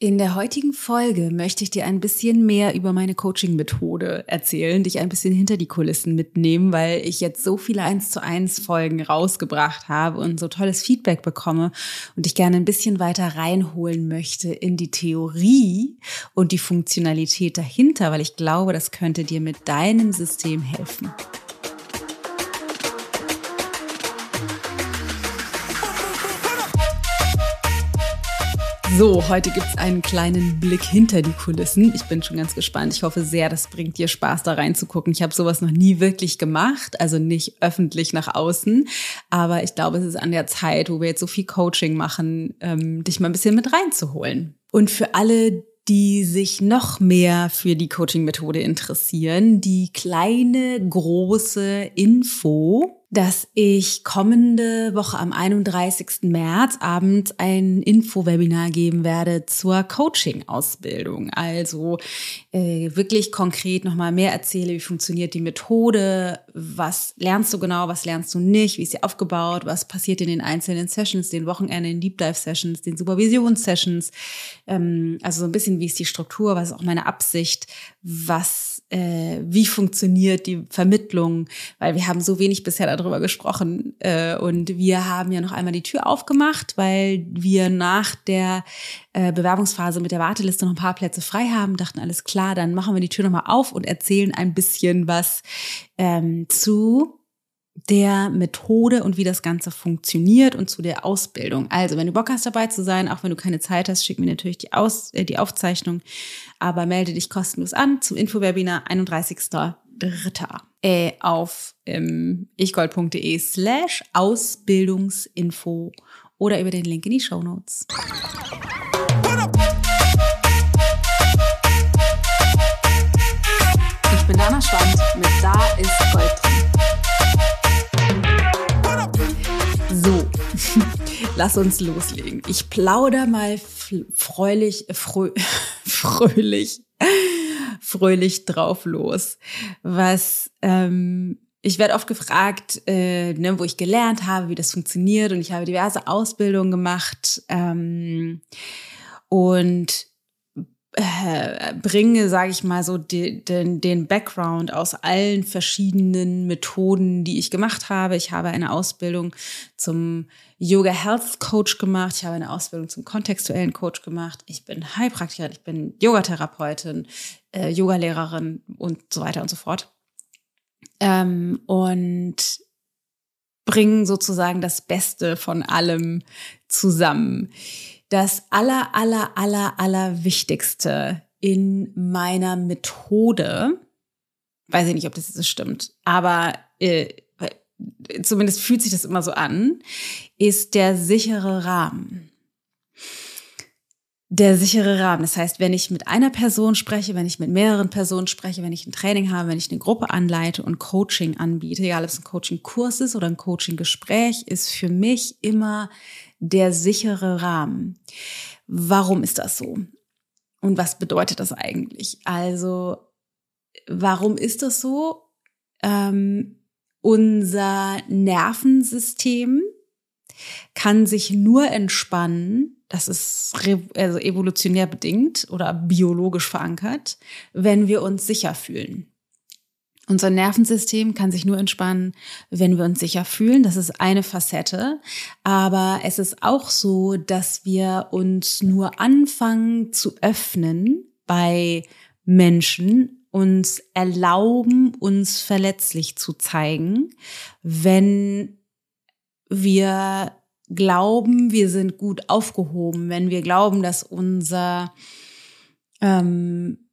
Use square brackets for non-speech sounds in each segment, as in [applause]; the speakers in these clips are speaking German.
In der heutigen Folge möchte ich dir ein bisschen mehr über meine Coaching-Methode erzählen, dich ein bisschen hinter die Kulissen mitnehmen, weil ich jetzt so viele 1 zu 1 Folgen rausgebracht habe und so tolles Feedback bekomme und dich gerne ein bisschen weiter reinholen möchte in die Theorie und die Funktionalität dahinter, weil ich glaube, das könnte dir mit deinem System helfen. So, heute gibt's einen kleinen Blick hinter die Kulissen. Ich bin schon ganz gespannt. Ich hoffe sehr, das bringt dir Spaß, da reinzugucken. Ich habe sowas noch nie wirklich gemacht, also nicht öffentlich nach außen. Aber ich glaube, es ist an der Zeit, wo wir jetzt so viel Coaching machen, ähm, dich mal ein bisschen mit reinzuholen. Und für alle, die sich noch mehr für die Coaching-Methode interessieren, die kleine, große Info dass ich kommende Woche am 31. März abends ein Info-Webinar geben werde zur Coaching-Ausbildung. Also äh, wirklich konkret nochmal mehr erzähle, wie funktioniert die Methode, was lernst du genau, was lernst du nicht, wie ist sie aufgebaut, was passiert in den einzelnen Sessions, den Wochenenden, den Deep Dive-Sessions, den Supervisions-Sessions. Ähm, also so ein bisschen, wie ist die Struktur, was ist auch meine Absicht, was äh, wie funktioniert die Vermittlung, weil wir haben so wenig bisher darüber gesprochen äh, und wir haben ja noch einmal die Tür aufgemacht, weil wir nach der äh, Bewerbungsphase mit der Warteliste noch ein paar Plätze frei haben, dachten alles klar, dann machen wir die Tür nochmal auf und erzählen ein bisschen was ähm, zu der Methode und wie das Ganze funktioniert und zu der Ausbildung. Also, wenn du Bock hast dabei zu sein, auch wenn du keine Zeit hast, schick mir natürlich die, Aus äh, die Aufzeichnung, aber melde dich kostenlos an zum Infowebinar 31.3. Äh, auf ähm, ichgold.de slash Ausbildungsinfo oder über den Link in die Show Notes. Ich bin Dana Schwand mit Da ist Gold drin. Lass uns loslegen. Ich plauder mal fröhlich, frö [laughs] fröhlich, fröhlich drauf los. Was ähm, ich werde oft gefragt, äh, ne, wo ich gelernt habe, wie das funktioniert, und ich habe diverse Ausbildungen gemacht ähm, und äh, bringe, sage ich mal, so die, den, den Background aus allen verschiedenen Methoden, die ich gemacht habe. Ich habe eine Ausbildung zum Yoga Health Coach gemacht. Ich habe eine Ausbildung zum kontextuellen Coach gemacht. Ich bin Heilpraktikerin, ich bin Yogatherapeutin, äh, Yogalehrerin und so weiter und so fort. Ähm, und bringen sozusagen das Beste von allem zusammen das aller, aller, aller, aller Wichtigste in meiner Methode, weiß ich nicht, ob das jetzt stimmt, aber äh, zumindest fühlt sich das immer so an, ist der sichere Rahmen. Der sichere Rahmen. Das heißt, wenn ich mit einer Person spreche, wenn ich mit mehreren Personen spreche, wenn ich ein Training habe, wenn ich eine Gruppe anleite und Coaching anbiete, egal ob es ein Coaching-Kurs ist oder ein Coaching-Gespräch, ist für mich immer der sichere Rahmen. Warum ist das so? Und was bedeutet das eigentlich? Also, warum ist das so? Ähm, unser Nervensystem kann sich nur entspannen, das ist also evolutionär bedingt oder biologisch verankert, wenn wir uns sicher fühlen. Unser Nervensystem kann sich nur entspannen, wenn wir uns sicher fühlen. Das ist eine Facette. Aber es ist auch so, dass wir uns nur anfangen zu öffnen bei Menschen, uns erlauben, uns verletzlich zu zeigen, wenn wir glauben, wir sind gut aufgehoben, wenn wir glauben, dass unser ähm,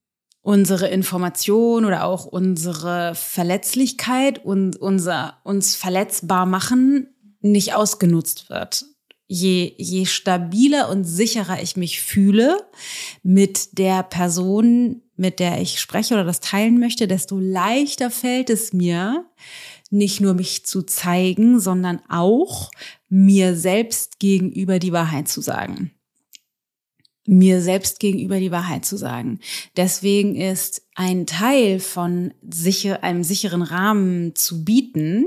unsere Information oder auch unsere Verletzlichkeit und unser uns verletzbar machen nicht ausgenutzt wird. Je, je stabiler und sicherer ich mich fühle mit der Person, mit der ich spreche oder das teilen möchte, desto leichter fällt es mir, nicht nur mich zu zeigen, sondern auch mir selbst gegenüber die Wahrheit zu sagen mir selbst gegenüber die Wahrheit zu sagen. Deswegen ist ein Teil von sicher, einem sicheren Rahmen zu bieten,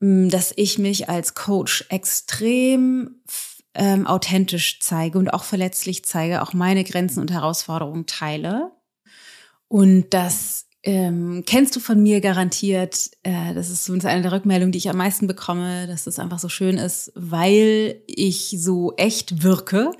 dass ich mich als Coach extrem ähm, authentisch zeige und auch verletzlich zeige, auch meine Grenzen und Herausforderungen teile. Und das ähm, kennst du von mir garantiert. Äh, das ist zumindest eine der Rückmeldungen, die ich am meisten bekomme, dass es einfach so schön ist, weil ich so echt wirke.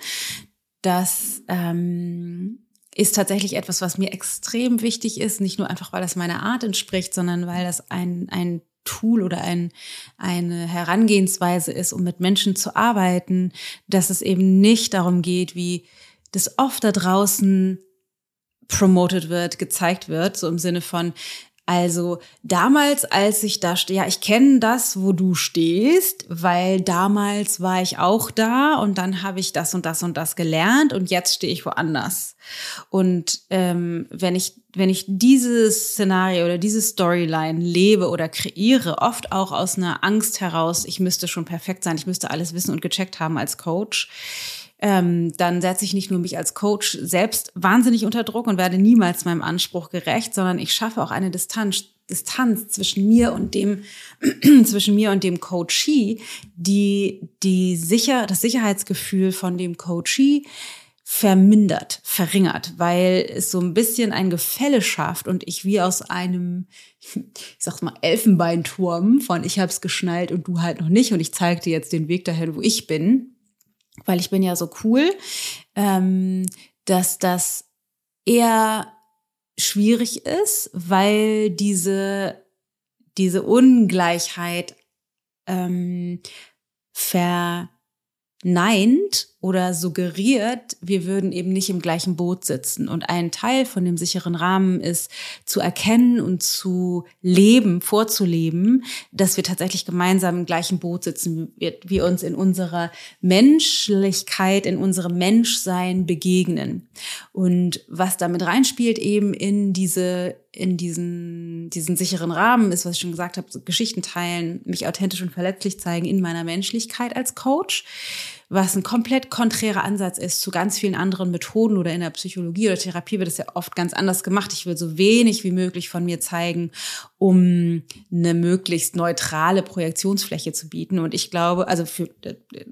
Das ähm, ist tatsächlich etwas, was mir extrem wichtig ist. Nicht nur einfach, weil das meiner Art entspricht, sondern weil das ein, ein Tool oder ein, eine Herangehensweise ist, um mit Menschen zu arbeiten, dass es eben nicht darum geht, wie das oft da draußen promoted wird, gezeigt wird, so im Sinne von, also damals, als ich da stehe, ja, ich kenne das, wo du stehst, weil damals war ich auch da und dann habe ich das und das und das gelernt und jetzt stehe ich woanders. Und ähm, wenn ich wenn ich dieses Szenario oder diese Storyline lebe oder kreiere, oft auch aus einer Angst heraus, ich müsste schon perfekt sein, ich müsste alles wissen und gecheckt haben als Coach, ähm, dann setze ich nicht nur mich als Coach selbst wahnsinnig unter Druck und werde niemals meinem Anspruch gerecht, sondern ich schaffe auch eine Distanz, Distanz zwischen mir und dem, [clears throat] zwischen mir und dem Coachee, die, die sicher, das Sicherheitsgefühl von dem Coachee vermindert, verringert, weil es so ein bisschen ein Gefälle schafft und ich wie aus einem, [laughs] ich sag's mal, Elfenbeinturm von ich hab's geschnallt und du halt noch nicht und ich zeig dir jetzt den Weg dahin, wo ich bin, weil ich bin ja so cool, ähm, dass das eher schwierig ist, weil diese, diese Ungleichheit ähm, verneint oder suggeriert, wir würden eben nicht im gleichen Boot sitzen. Und ein Teil von dem sicheren Rahmen ist zu erkennen und zu leben, vorzuleben, dass wir tatsächlich gemeinsam im gleichen Boot sitzen, wir, wir uns in unserer Menschlichkeit, in unserem Menschsein begegnen. Und was damit reinspielt eben in diese in diesen, diesen sicheren Rahmen ist, was ich schon gesagt habe, so Geschichten teilen, mich authentisch und verletzlich zeigen in meiner Menschlichkeit als Coach was ein komplett konträrer Ansatz ist zu ganz vielen anderen Methoden oder in der Psychologie oder Therapie wird es ja oft ganz anders gemacht. Ich will so wenig wie möglich von mir zeigen, um eine möglichst neutrale Projektionsfläche zu bieten. Und ich glaube, also für,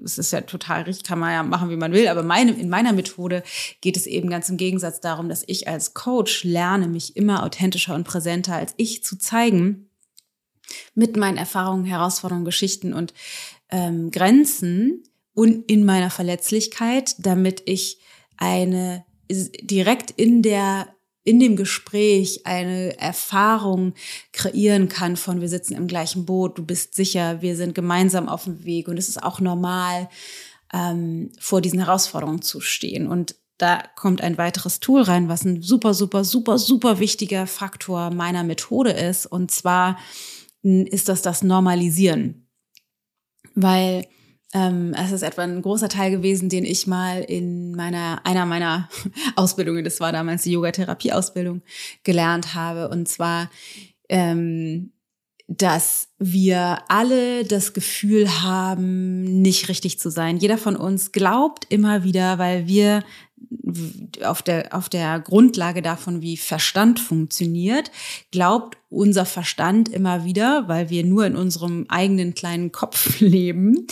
es ist ja total richtig, kann man ja machen, wie man will, aber meine, in meiner Methode geht es eben ganz im Gegensatz darum, dass ich als Coach lerne, mich immer authentischer und präsenter als ich zu zeigen mit meinen Erfahrungen, Herausforderungen, Geschichten und ähm, Grenzen, und in meiner Verletzlichkeit, damit ich eine direkt in der in dem Gespräch eine Erfahrung kreieren kann von wir sitzen im gleichen Boot, du bist sicher, wir sind gemeinsam auf dem Weg und es ist auch normal, ähm, vor diesen Herausforderungen zu stehen. Und da kommt ein weiteres Tool rein, was ein super, super, super, super wichtiger Faktor meiner Methode ist. Und zwar ist das das Normalisieren. Weil ähm, es ist etwa ein großer Teil gewesen, den ich mal in meiner, einer meiner [laughs] Ausbildungen, das war damals die Yoga-Therapie-Ausbildung, gelernt habe. Und zwar, ähm, dass wir alle das Gefühl haben, nicht richtig zu sein. Jeder von uns glaubt immer wieder, weil wir auf der, auf der Grundlage davon, wie Verstand funktioniert, glaubt unser Verstand immer wieder, weil wir nur in unserem eigenen kleinen Kopf [laughs] leben,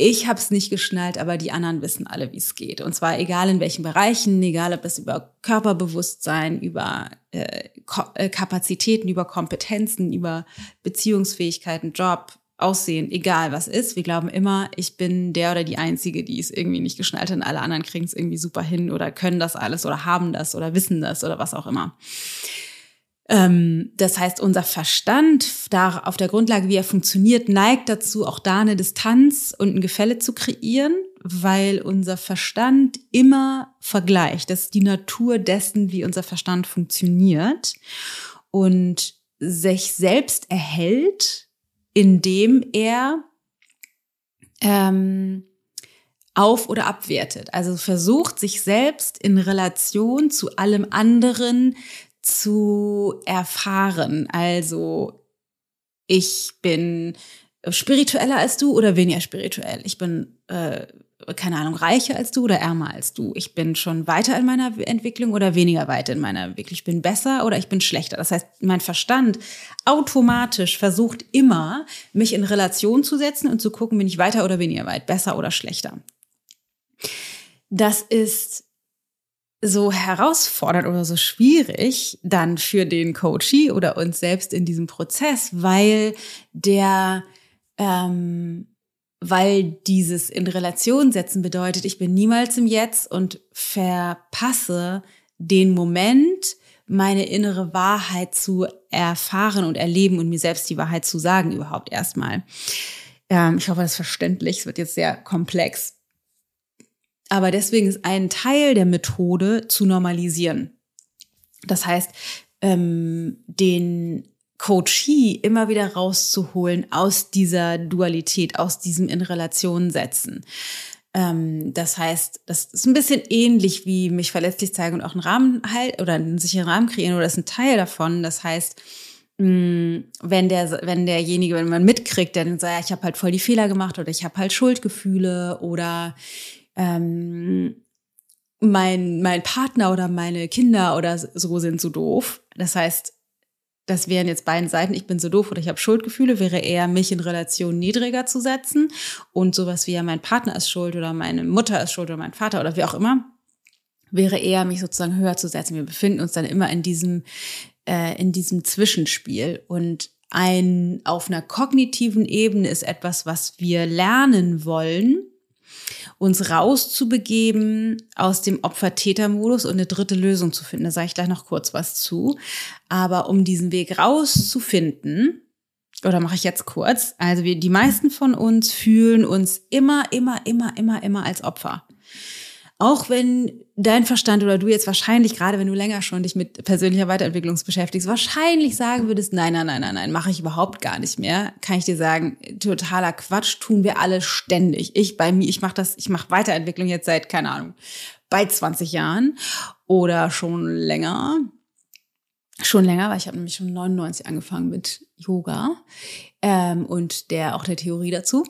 ich habe es nicht geschnallt, aber die anderen wissen alle, wie es geht. Und zwar egal in welchen Bereichen, egal ob es über Körperbewusstsein, über äh, äh, Kapazitäten, über Kompetenzen, über Beziehungsfähigkeiten, Job, Aussehen, egal was ist. Wir glauben immer, ich bin der oder die Einzige, die es irgendwie nicht geschnallt hat und alle anderen kriegen es irgendwie super hin oder können das alles oder haben das oder wissen das oder was auch immer. Ähm, das heißt, unser Verstand, da auf der Grundlage, wie er funktioniert, neigt dazu, auch da eine Distanz und ein Gefälle zu kreieren, weil unser Verstand immer vergleicht. Das ist die Natur dessen, wie unser Verstand funktioniert und sich selbst erhält, indem er ähm, auf oder abwertet. Also versucht, sich selbst in Relation zu allem anderen zu erfahren. Also ich bin spiritueller als du oder weniger spirituell. Ich bin, äh, keine Ahnung, reicher als du oder ärmer als du. Ich bin schon weiter in meiner Entwicklung oder weniger weit in meiner Entwicklung. Ich bin besser oder ich bin schlechter. Das heißt, mein Verstand automatisch versucht immer, mich in Relation zu setzen und zu gucken, bin ich weiter oder weniger weit, besser oder schlechter. das ist so herausfordernd oder so schwierig dann für den Coachie oder uns selbst in diesem Prozess, weil der, ähm, weil dieses in Relation setzen bedeutet, ich bin niemals im Jetzt und verpasse den Moment, meine innere Wahrheit zu erfahren und erleben und mir selbst die Wahrheit zu sagen überhaupt erstmal. Ähm, ich hoffe, das ist verständlich. Es wird jetzt sehr komplex. Aber deswegen ist ein Teil der Methode zu normalisieren. Das heißt, ähm, den Coachee immer wieder rauszuholen aus dieser Dualität, aus diesem in Relation setzen. Ähm, das heißt, das ist ein bisschen ähnlich wie mich verletzlich zeigen und auch einen Rahmen halt oder einen sicheren Rahmen kreieren oder ist ein Teil davon. Das heißt, mh, wenn der, wenn derjenige, wenn man mitkriegt, dann sagt, ich habe halt voll die Fehler gemacht oder ich habe halt Schuldgefühle oder ähm, mein, mein Partner oder meine Kinder oder so sind so doof. Das heißt, das wären jetzt beiden Seiten, ich bin so doof oder ich habe Schuldgefühle, wäre eher mich in Relation niedriger zu setzen und sowas wie ja mein Partner ist schuld oder meine Mutter ist schuld oder mein Vater oder wie auch immer, wäre eher mich sozusagen höher zu setzen. Wir befinden uns dann immer in diesem, äh, in diesem Zwischenspiel und ein auf einer kognitiven Ebene ist etwas, was wir lernen wollen, uns rauszubegeben aus dem Opfer-Täter-Modus und eine dritte Lösung zu finden. Da sage ich gleich noch kurz was zu. Aber um diesen Weg rauszufinden, oder mache ich jetzt kurz, also wir, die meisten von uns fühlen uns immer, immer, immer, immer, immer als Opfer. Auch wenn dein Verstand oder du jetzt wahrscheinlich, gerade wenn du länger schon dich mit persönlicher Weiterentwicklung beschäftigst, wahrscheinlich sagen würdest, nein, nein, nein, nein, nein, mache ich überhaupt gar nicht mehr, kann ich dir sagen, totaler Quatsch, tun wir alle ständig. Ich bei mir, ich mache das, ich mache Weiterentwicklung jetzt seit, keine Ahnung, bei 20 Jahren oder schon länger. Schon länger, weil ich habe nämlich schon 99 angefangen mit Yoga ähm, und der auch der Theorie dazu.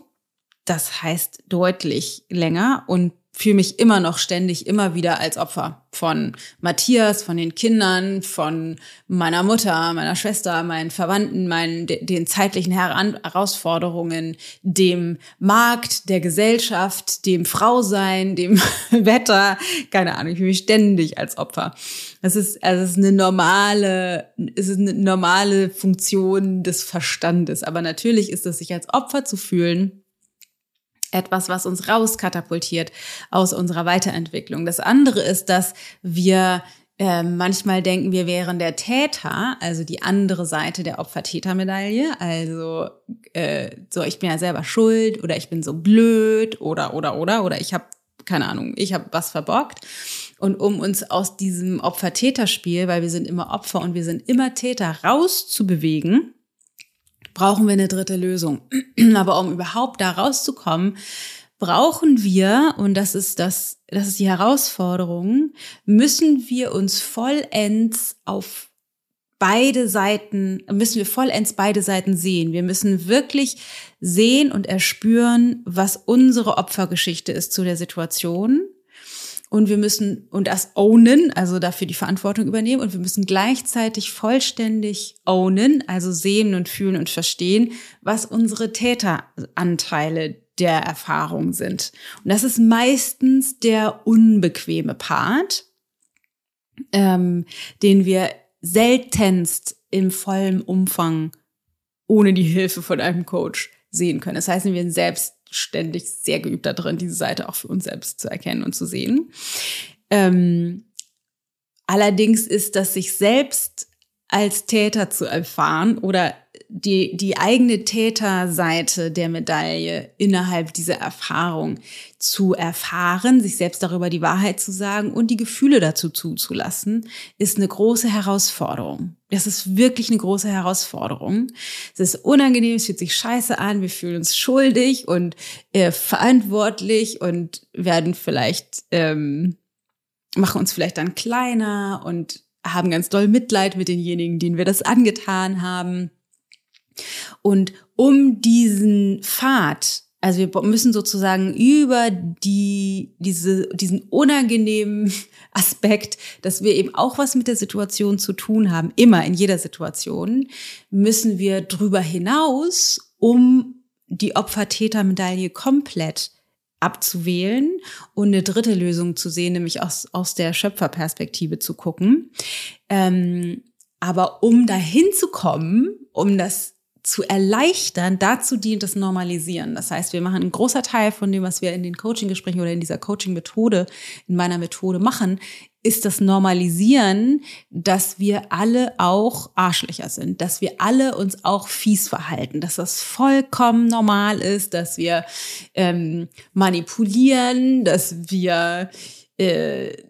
Das heißt deutlich länger und fühle mich immer noch ständig immer wieder als Opfer von Matthias, von den Kindern, von meiner Mutter, meiner Schwester, meinen Verwandten, meinen den zeitlichen Herausforderungen, dem Markt, der Gesellschaft, dem Frausein, dem [laughs] Wetter, keine Ahnung, ich fühle mich ständig als Opfer. Das ist also es ist eine normale, es ist eine normale Funktion des Verstandes, aber natürlich ist es sich als Opfer zu fühlen etwas, was uns rauskatapultiert aus unserer Weiterentwicklung. Das andere ist, dass wir äh, manchmal denken, wir wären der Täter, also die andere Seite der Opfer-Täter-Medaille. Also äh, so, ich bin ja selber schuld oder ich bin so blöd oder oder oder oder ich habe keine Ahnung, ich habe was verbockt. Und um uns aus diesem Opfer-Täter-Spiel, weil wir sind immer Opfer und wir sind immer Täter, rauszubewegen, brauchen wir eine dritte Lösung. [clears throat] Aber um überhaupt da rauszukommen, brauchen wir, und das ist das, das ist die Herausforderung, müssen wir uns vollends auf beide Seiten, müssen wir vollends beide Seiten sehen. Wir müssen wirklich sehen und erspüren, was unsere Opfergeschichte ist zu der Situation und wir müssen und das ownen, also dafür die Verantwortung übernehmen und wir müssen gleichzeitig vollständig ownen, also sehen und fühlen und verstehen, was unsere Täteranteile der Erfahrung sind. Und das ist meistens der unbequeme Part, ähm, den wir seltenst im vollen Umfang ohne die Hilfe von einem Coach sehen können. Das heißt, wir sind selbst ständig sehr geübt darin, diese Seite auch für uns selbst zu erkennen und zu sehen. Ähm, allerdings ist das sich selbst als Täter zu erfahren oder die, die eigene Täterseite der Medaille innerhalb dieser Erfahrung zu erfahren, sich selbst darüber die Wahrheit zu sagen und die Gefühle dazu zuzulassen, ist eine große Herausforderung. Das ist wirklich eine große Herausforderung. Es ist unangenehm, es fühlt sich scheiße an, wir fühlen uns schuldig und äh, verantwortlich und werden vielleicht, ähm, machen uns vielleicht dann kleiner und haben ganz doll Mitleid mit denjenigen, denen wir das angetan haben. Und um diesen Pfad, also wir müssen sozusagen über die, diese, diesen unangenehmen [laughs] Aspekt, dass wir eben auch was mit der Situation zu tun haben, immer in jeder Situation, müssen wir drüber hinaus, um die Opfer-Täter-Medaille komplett abzuwählen und eine dritte Lösung zu sehen, nämlich aus, aus der Schöpferperspektive zu gucken. Ähm, aber um dahin zu kommen, um das zu erleichtern, dazu dient das Normalisieren. Das heißt, wir machen einen großer Teil von dem, was wir in den Coaching-Gesprächen oder in dieser Coaching-Methode, in meiner Methode machen, ist das Normalisieren, dass wir alle auch Arschlöcher sind, dass wir alle uns auch fies verhalten, dass das vollkommen normal ist, dass wir ähm, manipulieren, dass wir äh,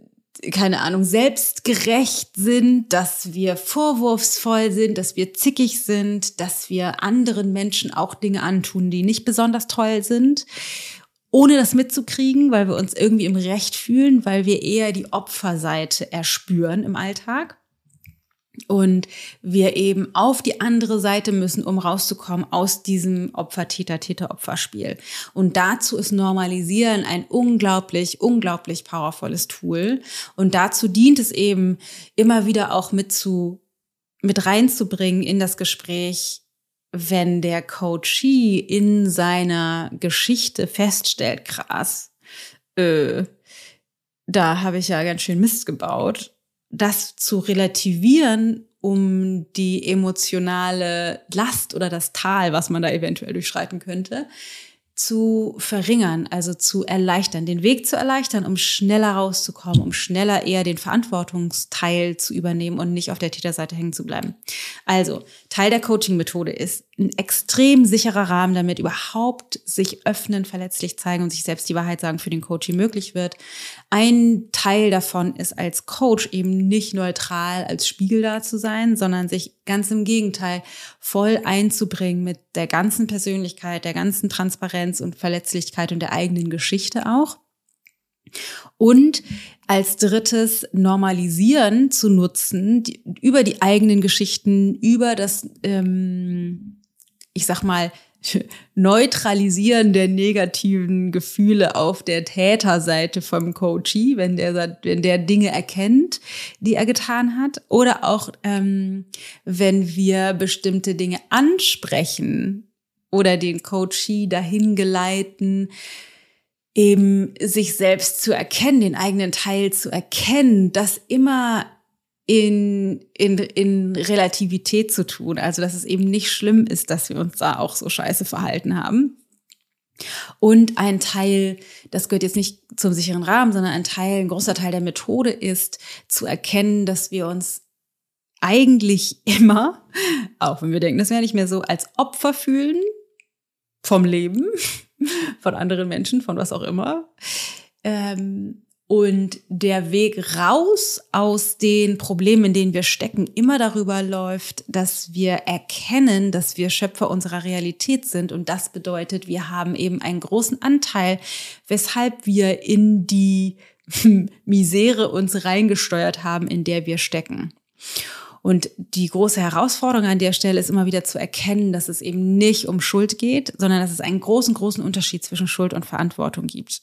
keine Ahnung, selbstgerecht sind, dass wir vorwurfsvoll sind, dass wir zickig sind, dass wir anderen Menschen auch Dinge antun, die nicht besonders toll sind, ohne das mitzukriegen, weil wir uns irgendwie im Recht fühlen, weil wir eher die Opferseite erspüren im Alltag und wir eben auf die andere Seite müssen, um rauszukommen aus diesem Opfer-Täter-Täter-Opfer-Spiel. Und dazu ist Normalisieren ein unglaublich, unglaublich powervolles Tool. Und dazu dient es eben immer wieder auch mit zu, mit reinzubringen in das Gespräch, wenn der Coachee in seiner Geschichte feststellt, krass, äh, da habe ich ja ganz schön Mist gebaut das zu relativieren, um die emotionale Last oder das Tal, was man da eventuell durchschreiten könnte, zu verringern, also zu erleichtern, den Weg zu erleichtern, um schneller rauszukommen, um schneller eher den Verantwortungsteil zu übernehmen und nicht auf der Täterseite hängen zu bleiben. Also, Teil der Coaching-Methode ist ein extrem sicherer Rahmen, damit überhaupt sich öffnen, verletzlich zeigen und sich selbst die Wahrheit sagen für den Coaching möglich wird. Ein Teil davon ist als Coach eben nicht neutral als Spiegel da zu sein, sondern sich ganz im Gegenteil voll einzubringen mit der ganzen Persönlichkeit, der ganzen Transparenz und Verletzlichkeit und der eigenen Geschichte auch. Und als drittes Normalisieren zu nutzen, die, über die eigenen Geschichten, über das, ähm, ich sag mal, Neutralisieren der negativen Gefühle auf der Täterseite vom Coachee, wenn der, wenn der Dinge erkennt, die er getan hat. Oder auch, ähm, wenn wir bestimmte Dinge ansprechen oder den Coachee dahin geleiten, eben sich selbst zu erkennen, den eigenen Teil zu erkennen, das immer in, in, in Relativität zu tun. Also, dass es eben nicht schlimm ist, dass wir uns da auch so scheiße verhalten haben. Und ein Teil, das gehört jetzt nicht zum sicheren Rahmen, sondern ein Teil, ein großer Teil der Methode ist, zu erkennen, dass wir uns eigentlich immer, auch wenn wir denken, das wäre nicht mehr so, als Opfer fühlen vom Leben, [laughs] von anderen Menschen, von was auch immer. Ähm, und der Weg raus aus den Problemen, in denen wir stecken, immer darüber läuft, dass wir erkennen, dass wir Schöpfer unserer Realität sind. Und das bedeutet, wir haben eben einen großen Anteil, weshalb wir in die [laughs] Misere uns reingesteuert haben, in der wir stecken. Und die große Herausforderung an der Stelle ist immer wieder zu erkennen, dass es eben nicht um Schuld geht, sondern dass es einen großen, großen Unterschied zwischen Schuld und Verantwortung gibt.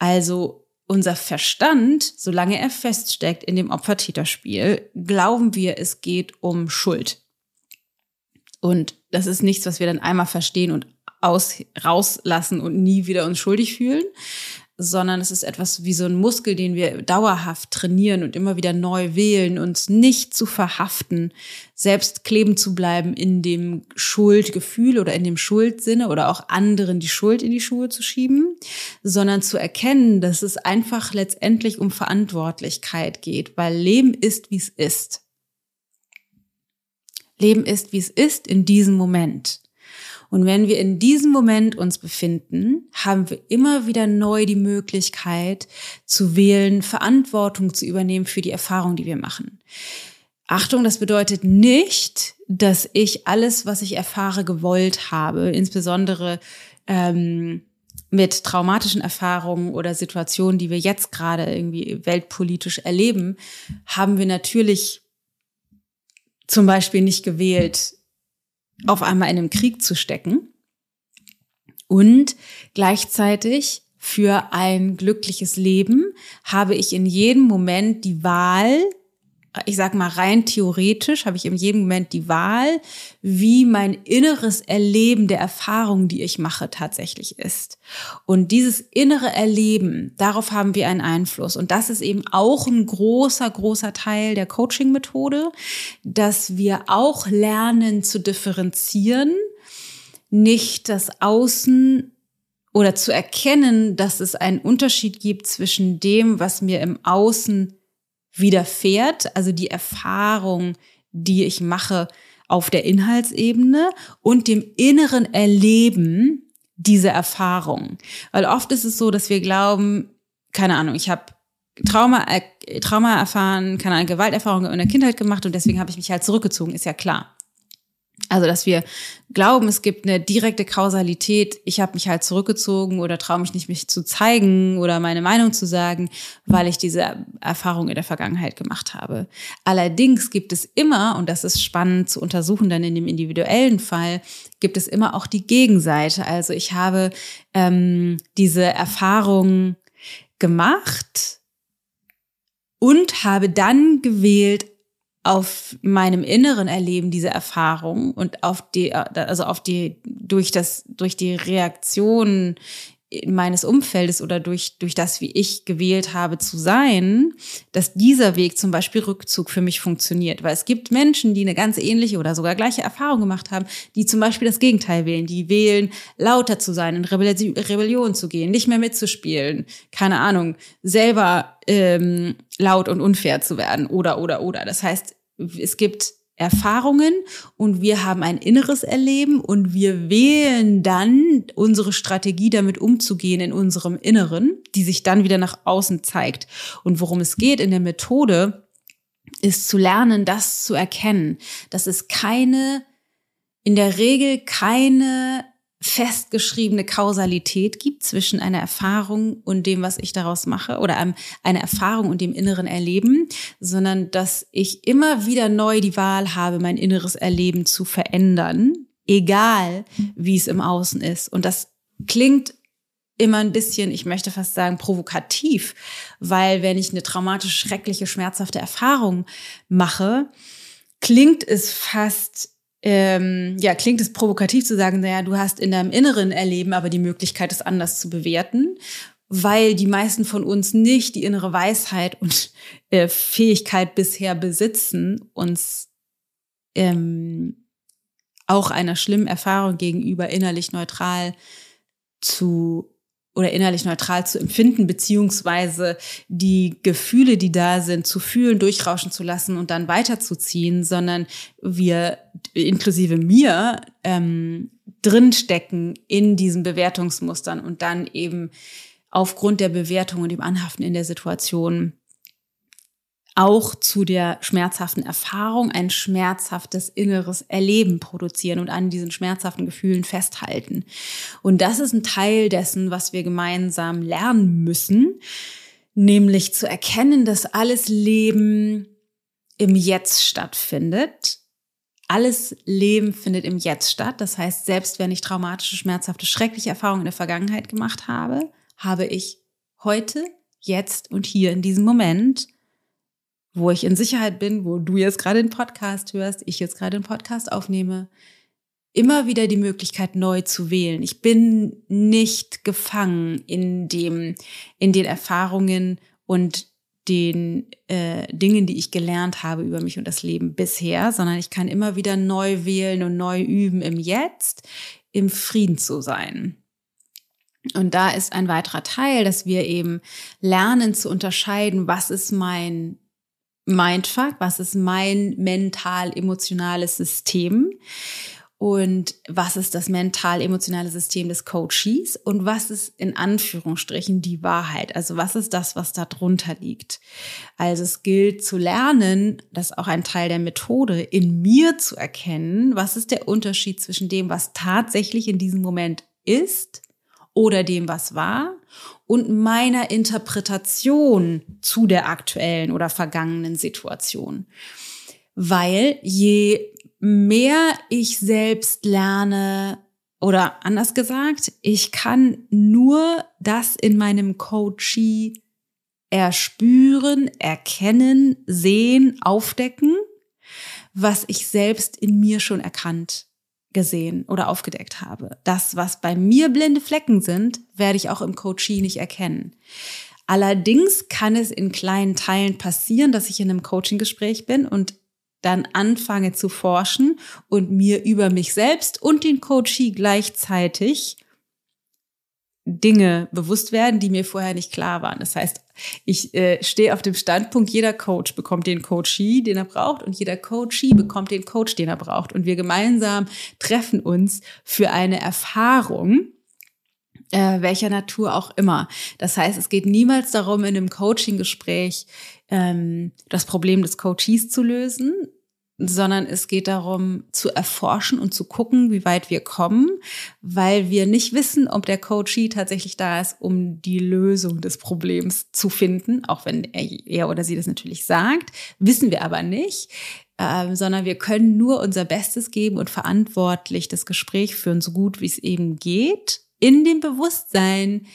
Also unser Verstand, solange er feststeckt in dem Opfer-Täter-Spiel, glauben wir, es geht um Schuld. Und das ist nichts, was wir dann einmal verstehen und aus, rauslassen und nie wieder uns schuldig fühlen, sondern es ist etwas wie so ein Muskel, den wir dauerhaft trainieren und immer wieder neu wählen, uns nicht zu verhaften, selbst kleben zu bleiben in dem Schuldgefühl oder in dem Schuldsinne oder auch anderen die Schuld in die Schuhe zu schieben, sondern zu erkennen, dass es einfach letztendlich um Verantwortlichkeit geht, weil Leben ist, wie es ist. Leben ist, wie es ist in diesem Moment. Und wenn wir in diesem Moment uns befinden, haben wir immer wieder neu die Möglichkeit zu wählen, Verantwortung zu übernehmen für die Erfahrung, die wir machen. Achtung, das bedeutet nicht, dass ich alles, was ich erfahre, gewollt habe, insbesondere ähm, mit traumatischen Erfahrungen oder Situationen, die wir jetzt gerade irgendwie weltpolitisch erleben, haben wir natürlich zum Beispiel nicht gewählt, auf einmal in einem Krieg zu stecken und gleichzeitig für ein glückliches Leben habe ich in jedem Moment die Wahl, ich sag mal rein theoretisch, habe ich in jedem Moment die Wahl, wie mein inneres Erleben der Erfahrungen, die ich mache, tatsächlich ist. Und dieses innere Erleben, darauf haben wir einen Einfluss. Und das ist eben auch ein großer, großer Teil der Coaching-Methode, dass wir auch lernen zu differenzieren, nicht das Außen oder zu erkennen, dass es einen Unterschied gibt zwischen dem, was mir im Außen widerfährt, also die Erfahrung, die ich mache auf der Inhaltsebene und dem inneren Erleben dieser Erfahrung. Weil oft ist es so, dass wir glauben, keine Ahnung, ich habe Trauma, Trauma erfahren, keine Ahnung, Gewalterfahrung in der Kindheit gemacht und deswegen habe ich mich halt zurückgezogen, ist ja klar. Also, dass wir glauben, es gibt eine direkte Kausalität, ich habe mich halt zurückgezogen oder traue mich nicht, mich zu zeigen oder meine Meinung zu sagen, weil ich diese Erfahrung in der Vergangenheit gemacht habe. Allerdings gibt es immer, und das ist spannend zu untersuchen dann in dem individuellen Fall, gibt es immer auch die Gegenseite. Also ich habe ähm, diese Erfahrung gemacht und habe dann gewählt, auf meinem inneren Erleben diese Erfahrung und auf die, also auf die, durch das, durch die Reaktion meines Umfeldes oder durch, durch das, wie ich gewählt habe zu sein, dass dieser Weg zum Beispiel Rückzug für mich funktioniert. Weil es gibt Menschen, die eine ganz ähnliche oder sogar gleiche Erfahrung gemacht haben, die zum Beispiel das Gegenteil wählen. Die wählen, lauter zu sein, in Rebellion zu gehen, nicht mehr mitzuspielen, keine Ahnung, selber ähm, laut und unfair zu werden oder, oder, oder. Das heißt, es gibt Erfahrungen und wir haben ein inneres Erleben und wir wählen dann unsere Strategie, damit umzugehen in unserem Inneren, die sich dann wieder nach außen zeigt. Und worum es geht in der Methode, ist zu lernen, das zu erkennen, dass es keine, in der Regel keine festgeschriebene Kausalität gibt zwischen einer Erfahrung und dem, was ich daraus mache, oder einem, einer Erfahrung und dem inneren Erleben, sondern dass ich immer wieder neu die Wahl habe, mein inneres Erleben zu verändern, egal wie es im Außen ist. Und das klingt immer ein bisschen, ich möchte fast sagen, provokativ, weil wenn ich eine traumatische, schreckliche, schmerzhafte Erfahrung mache, klingt es fast ähm, ja, klingt es provokativ zu sagen, naja, du hast in deinem Inneren Erleben aber die Möglichkeit, es anders zu bewerten, weil die meisten von uns nicht die innere Weisheit und äh, Fähigkeit bisher besitzen, uns ähm, auch einer schlimmen Erfahrung gegenüber innerlich neutral zu oder innerlich neutral zu empfinden, beziehungsweise die Gefühle, die da sind, zu fühlen, durchrauschen zu lassen und dann weiterzuziehen, sondern wir, inklusive mir, ähm, drinstecken in diesen Bewertungsmustern und dann eben aufgrund der Bewertung und dem Anhaften in der Situation auch zu der schmerzhaften Erfahrung ein schmerzhaftes inneres Erleben produzieren und an diesen schmerzhaften Gefühlen festhalten. Und das ist ein Teil dessen, was wir gemeinsam lernen müssen, nämlich zu erkennen, dass alles Leben im Jetzt stattfindet. Alles Leben findet im Jetzt statt. Das heißt, selbst wenn ich traumatische, schmerzhafte, schreckliche Erfahrungen in der Vergangenheit gemacht habe, habe ich heute, jetzt und hier in diesem Moment wo ich in Sicherheit bin, wo du jetzt gerade den Podcast hörst, ich jetzt gerade den Podcast aufnehme, immer wieder die Möglichkeit neu zu wählen. Ich bin nicht gefangen in dem, in den Erfahrungen und den äh, Dingen, die ich gelernt habe über mich und das Leben bisher, sondern ich kann immer wieder neu wählen und neu üben im Jetzt, im Frieden zu sein. Und da ist ein weiterer Teil, dass wir eben lernen zu unterscheiden, was ist mein Mindfuck, was ist mein mental-emotionales System? Und was ist das mental-emotionale System des Coaches? Und was ist in Anführungsstrichen die Wahrheit, also was ist das, was da drunter liegt. Also es gilt zu lernen, das ist auch ein Teil der Methode, in mir zu erkennen, was ist der Unterschied zwischen dem, was tatsächlich in diesem Moment ist oder dem, was war und meiner Interpretation zu der aktuellen oder vergangenen Situation. Weil je mehr ich selbst lerne, oder anders gesagt, ich kann nur das in meinem Coachee erspüren, erkennen, sehen, aufdecken, was ich selbst in mir schon erkannt, gesehen oder aufgedeckt habe. Das, was bei mir blinde Flecken sind, werde ich auch im Coaching nicht erkennen. Allerdings kann es in kleinen Teilen passieren, dass ich in einem Coaching-Gespräch bin und dann anfange zu forschen und mir über mich selbst und den Coachee gleichzeitig Dinge bewusst werden, die mir vorher nicht klar waren. Das heißt, ich äh, stehe auf dem Standpunkt, jeder Coach bekommt den Coachee, den er braucht, und jeder Coachee bekommt den Coach, den er braucht. Und wir gemeinsam treffen uns für eine Erfahrung, äh, welcher Natur auch immer. Das heißt, es geht niemals darum, in einem Coaching-Gespräch ähm, das Problem des Coaches zu lösen, sondern es geht darum zu erforschen und zu gucken, wie weit wir kommen, weil wir nicht wissen, ob der Coachee tatsächlich da ist, um die Lösung des Problems zu finden, auch wenn er, er oder sie das natürlich sagt, wissen wir aber nicht. Ähm, sondern wir können nur unser Bestes geben und verantwortlich das Gespräch führen, so gut wie es eben geht, in dem Bewusstsein,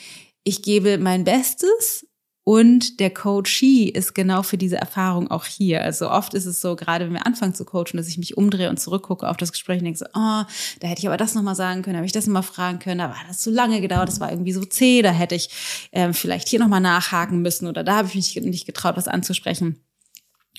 ich gebe mein Bestes und der Coachee ist genau für diese Erfahrung auch hier. Also oft ist es so, gerade wenn wir anfangen zu coachen, dass ich mich umdrehe und zurückgucke auf das Gespräch und denke so, oh, da hätte ich aber das nochmal sagen können, habe ich das nochmal fragen können, da war das zu lange gedauert, das war irgendwie so zäh, da hätte ich ähm, vielleicht hier nochmal nachhaken müssen oder da habe ich mich nicht getraut, was anzusprechen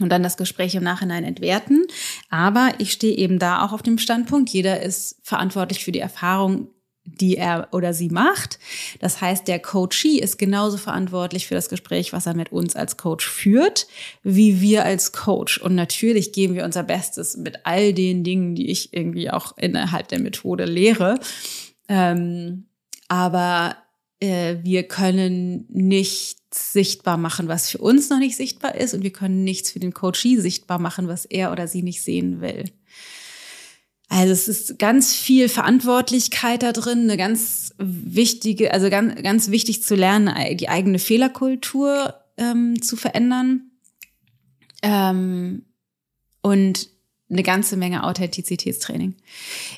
und dann das Gespräch im Nachhinein entwerten. Aber ich stehe eben da auch auf dem Standpunkt, jeder ist verantwortlich für die Erfahrung die er oder sie macht. Das heißt, der Coachee ist genauso verantwortlich für das Gespräch, was er mit uns als Coach führt, wie wir als Coach. Und natürlich geben wir unser Bestes mit all den Dingen, die ich irgendwie auch innerhalb der Methode lehre. Ähm, aber äh, wir können nichts sichtbar machen, was für uns noch nicht sichtbar ist. Und wir können nichts für den Coachee sichtbar machen, was er oder sie nicht sehen will. Also es ist ganz viel Verantwortlichkeit da drin, eine ganz wichtige, also ganz, ganz wichtig zu lernen, die eigene Fehlerkultur ähm, zu verändern. Ähm, und eine ganze Menge Authentizitätstraining.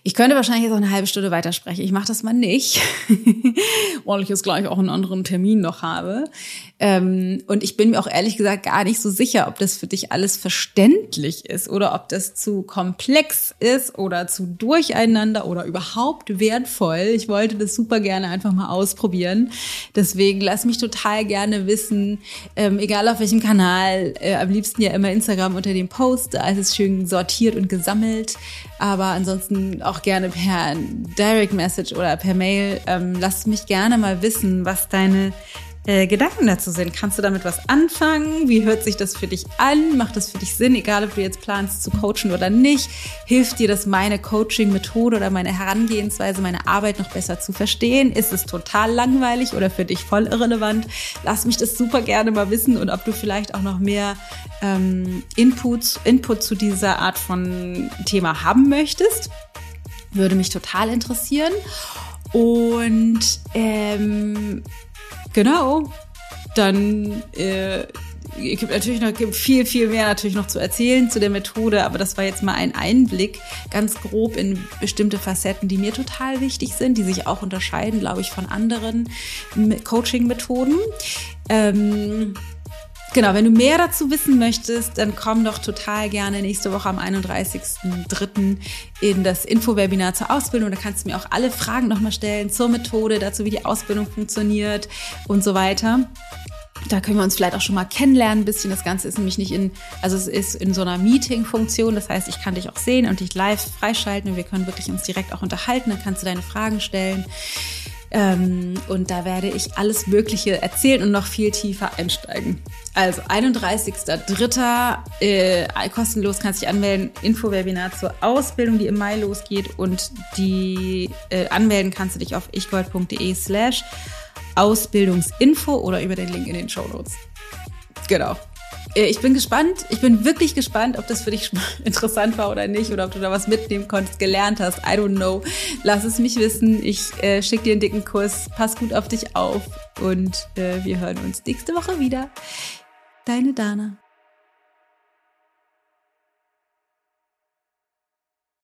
Ich könnte wahrscheinlich jetzt auch eine halbe Stunde weitersprechen. Ich mache das mal nicht, [laughs] weil ich jetzt gleich auch einen anderen Termin noch habe. Ähm, und ich bin mir auch ehrlich gesagt gar nicht so sicher, ob das für dich alles verständlich ist oder ob das zu komplex ist oder zu durcheinander oder überhaupt wertvoll. Ich wollte das super gerne einfach mal ausprobieren. Deswegen lass mich total gerne wissen, ähm, egal auf welchem Kanal, äh, am liebsten ja immer Instagram unter dem Post, da ist es schön sortiert sortiert und gesammelt. Aber ansonsten auch gerne per Direct Message oder per Mail. Ähm, lass mich gerne mal wissen, was deine äh, Gedanken dazu sind. Kannst du damit was anfangen? Wie hört sich das für dich an? Macht das für dich Sinn, egal ob du jetzt planst zu coachen oder nicht? Hilft dir das meine Coaching-Methode oder meine Herangehensweise, meine Arbeit noch besser zu verstehen? Ist es total langweilig oder für dich voll irrelevant? Lass mich das super gerne mal wissen und ob du vielleicht auch noch mehr ähm, Inputs, Input zu dieser Art von Thema haben möchtest. Würde mich total interessieren. Und ähm, Genau. Dann äh, gibt natürlich noch gibt viel, viel mehr natürlich noch zu erzählen zu der Methode, aber das war jetzt mal ein Einblick ganz grob in bestimmte Facetten, die mir total wichtig sind, die sich auch unterscheiden, glaube ich, von anderen Coaching-Methoden. Ähm, Genau, wenn du mehr dazu wissen möchtest, dann komm doch total gerne nächste Woche am 31.03. in das Info-Webinar zur Ausbildung. Da kannst du mir auch alle Fragen nochmal stellen zur Methode, dazu, wie die Ausbildung funktioniert und so weiter. Da können wir uns vielleicht auch schon mal kennenlernen ein bisschen. Das Ganze ist nämlich nicht in, also es ist in so einer Meeting-Funktion. Das heißt, ich kann dich auch sehen und dich live freischalten und wir können wirklich uns direkt auch unterhalten. Dann kannst du deine Fragen stellen. Ähm, und da werde ich alles Mögliche erzählen und noch viel tiefer einsteigen. Also 31.03. Äh, kostenlos kannst du dich anmelden. Info-Webinar zur Ausbildung, die im Mai losgeht. Und die äh, anmelden kannst du dich auf ichgold.de slash Ausbildungsinfo oder über den Link in den Show Notes. Genau. Äh, ich bin gespannt. Ich bin wirklich gespannt, ob das für dich [laughs] interessant war oder nicht oder ob du da was mitnehmen konntest, gelernt hast. I don't know. Lass es mich wissen. Ich äh, schicke dir einen dicken Kurs. Pass gut auf dich auf und äh, wir hören uns nächste Woche wieder. Deine Dana.